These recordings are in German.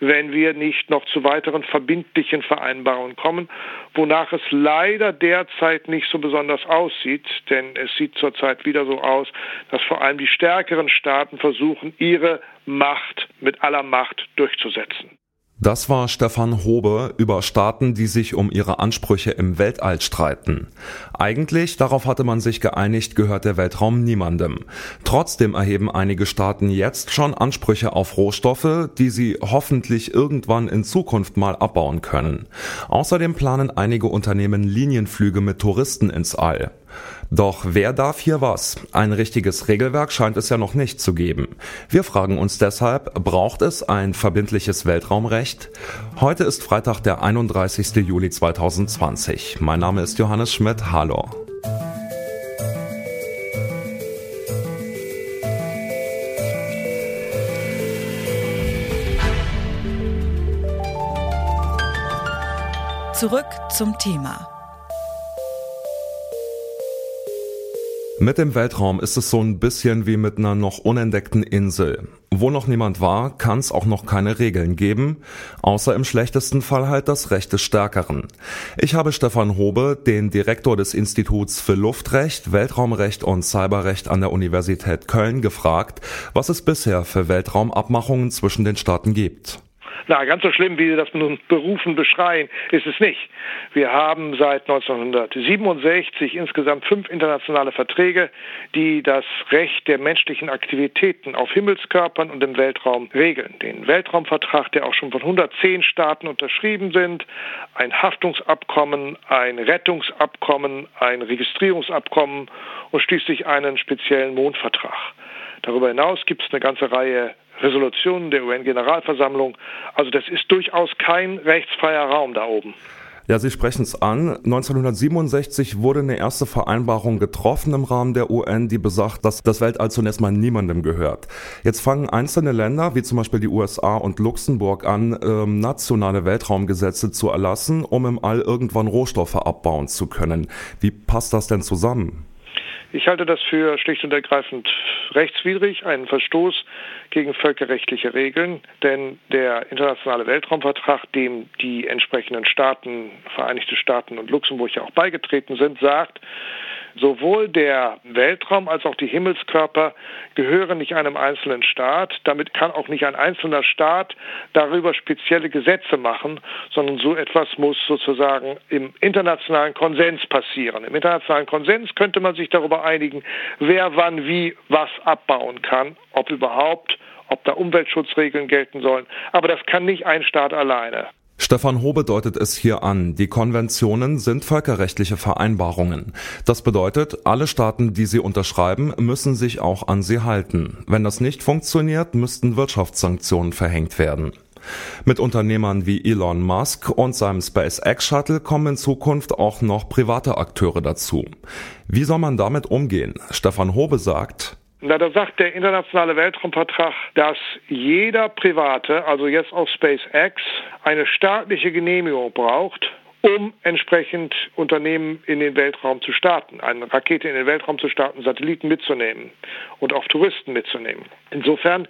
wenn wir nicht noch zu weiteren verbindlichen Vereinbarungen kommen, wonach es leider derzeit nicht so besonders aussieht, denn es sieht zurzeit wieder so aus, dass vor allem die stärkeren Staaten versuchen, ihre Macht mit aller Macht durchzusetzen. Das war Stefan Hobe über Staaten, die sich um ihre Ansprüche im Weltall streiten. Eigentlich, darauf hatte man sich geeinigt, gehört der Weltraum niemandem. Trotzdem erheben einige Staaten jetzt schon Ansprüche auf Rohstoffe, die sie hoffentlich irgendwann in Zukunft mal abbauen können. Außerdem planen einige Unternehmen Linienflüge mit Touristen ins All. Doch wer darf hier was? Ein richtiges Regelwerk scheint es ja noch nicht zu geben. Wir fragen uns deshalb, braucht es ein verbindliches Weltraumrecht? Heute ist Freitag, der 31. Juli 2020. Mein Name ist Johannes Schmidt. Hallo. Zurück zum Thema. Mit dem Weltraum ist es so ein bisschen wie mit einer noch unentdeckten Insel. Wo noch niemand war, kann es auch noch keine Regeln geben, außer im schlechtesten Fall halt das Recht des Stärkeren. Ich habe Stefan Hobe, den Direktor des Instituts für Luftrecht, Weltraumrecht und Cyberrecht an der Universität Köln, gefragt, was es bisher für Weltraumabmachungen zwischen den Staaten gibt. Na, ganz so schlimm, wie Sie das nun berufen beschreien, ist es nicht. Wir haben seit 1967 insgesamt fünf internationale Verträge, die das Recht der menschlichen Aktivitäten auf Himmelskörpern und im Weltraum regeln. Den Weltraumvertrag, der auch schon von 110 Staaten unterschrieben sind, ein Haftungsabkommen, ein Rettungsabkommen, ein Registrierungsabkommen und schließlich einen speziellen Mondvertrag. Darüber hinaus gibt es eine ganze Reihe Resolutionen der UN-Generalversammlung. Also das ist durchaus kein rechtsfreier Raum da oben. Ja, Sie sprechen es an. 1967 wurde eine erste Vereinbarung getroffen im Rahmen der UN, die besagt, dass das Weltall zunächst mal niemandem gehört. Jetzt fangen einzelne Länder, wie zum Beispiel die USA und Luxemburg, an, ähm, nationale Weltraumgesetze zu erlassen, um im All irgendwann Rohstoffe abbauen zu können. Wie passt das denn zusammen? Ich halte das für schlicht und ergreifend rechtswidrig, einen Verstoß gegen völkerrechtliche Regeln, denn der internationale Weltraumvertrag, dem die entsprechenden Staaten, Vereinigte Staaten und Luxemburg ja auch beigetreten sind, sagt, Sowohl der Weltraum als auch die Himmelskörper gehören nicht einem einzelnen Staat. Damit kann auch nicht ein einzelner Staat darüber spezielle Gesetze machen, sondern so etwas muss sozusagen im internationalen Konsens passieren. Im internationalen Konsens könnte man sich darüber einigen, wer wann wie was abbauen kann, ob überhaupt ob da Umweltschutzregeln gelten sollen. Aber das kann nicht ein Staat alleine. Stefan Hobe deutet es hier an, die Konventionen sind völkerrechtliche Vereinbarungen. Das bedeutet, alle Staaten, die sie unterschreiben, müssen sich auch an sie halten. Wenn das nicht funktioniert, müssten Wirtschaftssanktionen verhängt werden. Mit Unternehmern wie Elon Musk und seinem SpaceX Shuttle kommen in Zukunft auch noch private Akteure dazu. Wie soll man damit umgehen? Stefan Hobe sagt, na, da sagt der internationale Weltraumvertrag, dass jeder Private, also jetzt auch SpaceX, eine staatliche Genehmigung braucht, um entsprechend Unternehmen in den Weltraum zu starten, eine Rakete in den Weltraum zu starten, Satelliten mitzunehmen und auch Touristen mitzunehmen. Insofern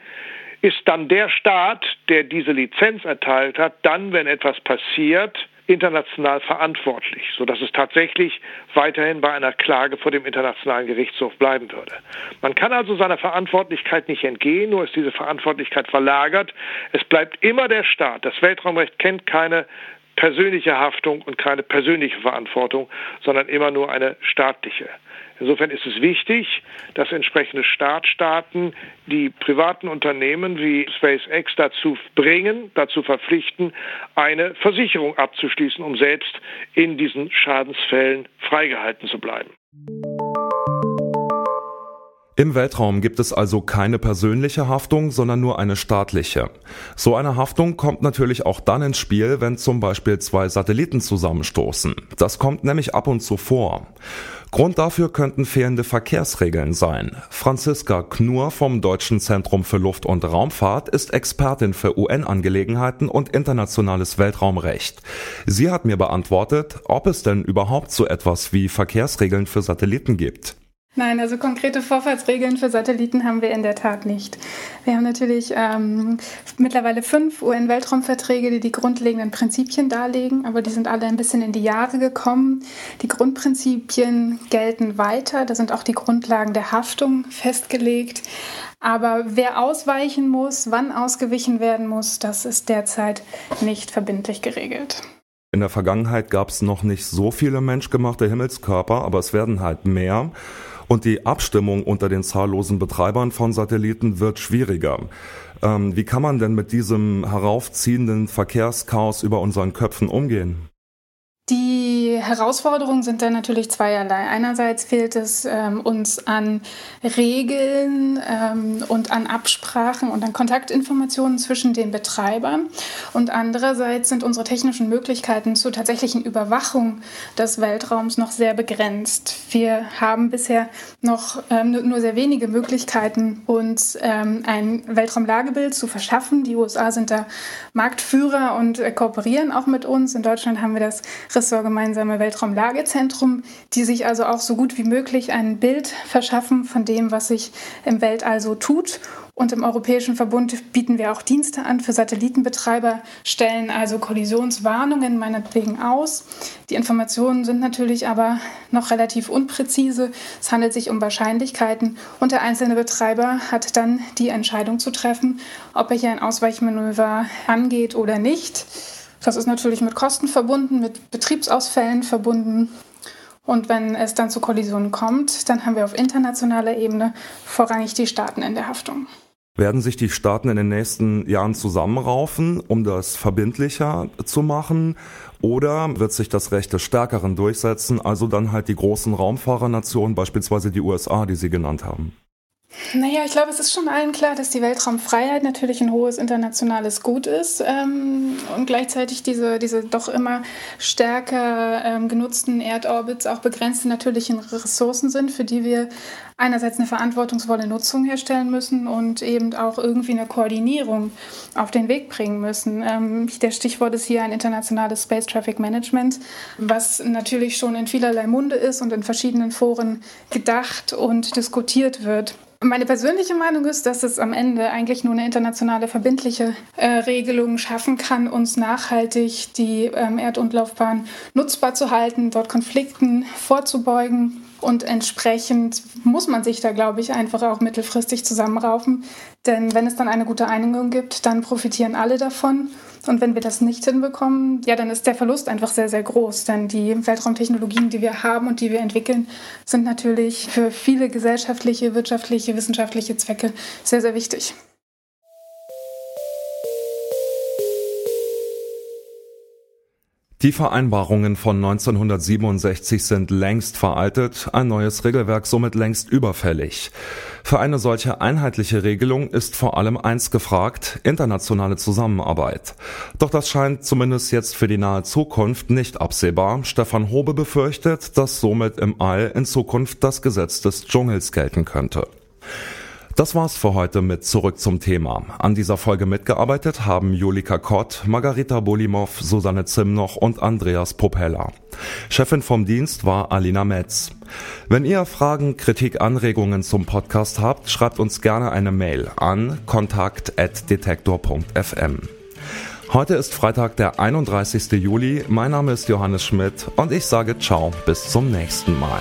ist dann der Staat, der diese Lizenz erteilt hat, dann, wenn etwas passiert, international verantwortlich, sodass es tatsächlich weiterhin bei einer Klage vor dem Internationalen Gerichtshof bleiben würde. Man kann also seiner Verantwortlichkeit nicht entgehen, nur ist diese Verantwortlichkeit verlagert. Es bleibt immer der Staat. Das Weltraumrecht kennt keine persönliche Haftung und keine persönliche Verantwortung, sondern immer nur eine staatliche. Insofern ist es wichtig, dass entsprechende Staatsstaaten die privaten Unternehmen wie SpaceX dazu bringen, dazu verpflichten, eine Versicherung abzuschließen, um selbst in diesen Schadensfällen freigehalten zu bleiben. Im Weltraum gibt es also keine persönliche Haftung, sondern nur eine staatliche. So eine Haftung kommt natürlich auch dann ins Spiel, wenn zum Beispiel zwei Satelliten zusammenstoßen. Das kommt nämlich ab und zu vor. Grund dafür könnten fehlende Verkehrsregeln sein. Franziska Knur vom Deutschen Zentrum für Luft- und Raumfahrt ist Expertin für UN-Angelegenheiten und internationales Weltraumrecht. Sie hat mir beantwortet, ob es denn überhaupt so etwas wie Verkehrsregeln für Satelliten gibt. Nein, also konkrete Vorfahrtsregeln für Satelliten haben wir in der Tat nicht. Wir haben natürlich ähm, mittlerweile fünf UN-Weltraumverträge, die die grundlegenden Prinzipien darlegen, aber die sind alle ein bisschen in die Jahre gekommen. Die Grundprinzipien gelten weiter, da sind auch die Grundlagen der Haftung festgelegt. Aber wer ausweichen muss, wann ausgewichen werden muss, das ist derzeit nicht verbindlich geregelt. In der Vergangenheit gab es noch nicht so viele menschgemachte Himmelskörper, aber es werden halt mehr. Und die Abstimmung unter den zahllosen Betreibern von Satelliten wird schwieriger. Ähm, wie kann man denn mit diesem heraufziehenden Verkehrschaos über unseren Köpfen umgehen? Herausforderungen sind dann natürlich zweierlei. Einerseits fehlt es ähm, uns an Regeln ähm, und an Absprachen und an Kontaktinformationen zwischen den Betreibern. Und andererseits sind unsere technischen Möglichkeiten zur tatsächlichen Überwachung des Weltraums noch sehr begrenzt. Wir haben bisher noch ähm, nur sehr wenige Möglichkeiten, uns ähm, ein Weltraumlagebild zu verschaffen. Die USA sind da Marktführer und äh, kooperieren auch mit uns. In Deutschland haben wir das Ressort Gemeinsame Weltraumlagezentrum, die sich also auch so gut wie möglich ein Bild verschaffen von dem, was sich im Weltall so tut. Und im Europäischen Verbund bieten wir auch Dienste an für Satellitenbetreiber, stellen also Kollisionswarnungen meinetwegen aus. Die Informationen sind natürlich aber noch relativ unpräzise. Es handelt sich um Wahrscheinlichkeiten und der einzelne Betreiber hat dann die Entscheidung zu treffen, ob er hier ein Ausweichmanöver angeht oder nicht. Das ist natürlich mit Kosten verbunden, mit Betriebsausfällen verbunden. Und wenn es dann zu Kollisionen kommt, dann haben wir auf internationaler Ebene vorrangig die Staaten in der Haftung. Werden sich die Staaten in den nächsten Jahren zusammenraufen, um das verbindlicher zu machen? Oder wird sich das Recht des Stärkeren durchsetzen, also dann halt die großen Raumfahrernationen, beispielsweise die USA, die Sie genannt haben? Naja, ich glaube, es ist schon allen klar, dass die Weltraumfreiheit natürlich ein hohes internationales Gut ist ähm, und gleichzeitig diese, diese doch immer stärker ähm, genutzten Erdorbits auch begrenzte natürlichen Ressourcen sind, für die wir einerseits eine verantwortungsvolle Nutzung herstellen müssen und eben auch irgendwie eine Koordinierung auf den Weg bringen müssen. Ähm, der Stichwort ist hier ein internationales Space Traffic Management, was natürlich schon in vielerlei Munde ist und in verschiedenen Foren gedacht und diskutiert wird. Meine persönliche Meinung ist, dass es am Ende eigentlich nur eine internationale verbindliche äh, Regelung schaffen kann, uns nachhaltig die ähm, Erdumlaufbahn nutzbar zu halten, dort Konflikten vorzubeugen und entsprechend muss man sich da, glaube ich, einfach auch mittelfristig zusammenraufen. Denn wenn es dann eine gute Einigung gibt, dann profitieren alle davon. Und wenn wir das nicht hinbekommen, ja, dann ist der Verlust einfach sehr, sehr groß. Denn die Weltraumtechnologien, die wir haben und die wir entwickeln, sind natürlich für viele gesellschaftliche, wirtschaftliche, wissenschaftliche Zwecke sehr, sehr wichtig. Die Vereinbarungen von 1967 sind längst veraltet, ein neues Regelwerk somit längst überfällig. Für eine solche einheitliche Regelung ist vor allem eins gefragt, internationale Zusammenarbeit. Doch das scheint zumindest jetzt für die nahe Zukunft nicht absehbar. Stefan Hobe befürchtet, dass somit im All in Zukunft das Gesetz des Dschungels gelten könnte. Das war's für heute mit Zurück zum Thema. An dieser Folge mitgearbeitet haben Julika Kott, Margarita Bolimov, Susanne Zimnoch und Andreas Popella. Chefin vom Dienst war Alina Metz. Wenn ihr Fragen, Kritik, Anregungen zum Podcast habt, schreibt uns gerne eine Mail an kontakt.detektor.fm. Heute ist Freitag, der 31. Juli. Mein Name ist Johannes Schmidt und ich sage ciao, bis zum nächsten Mal.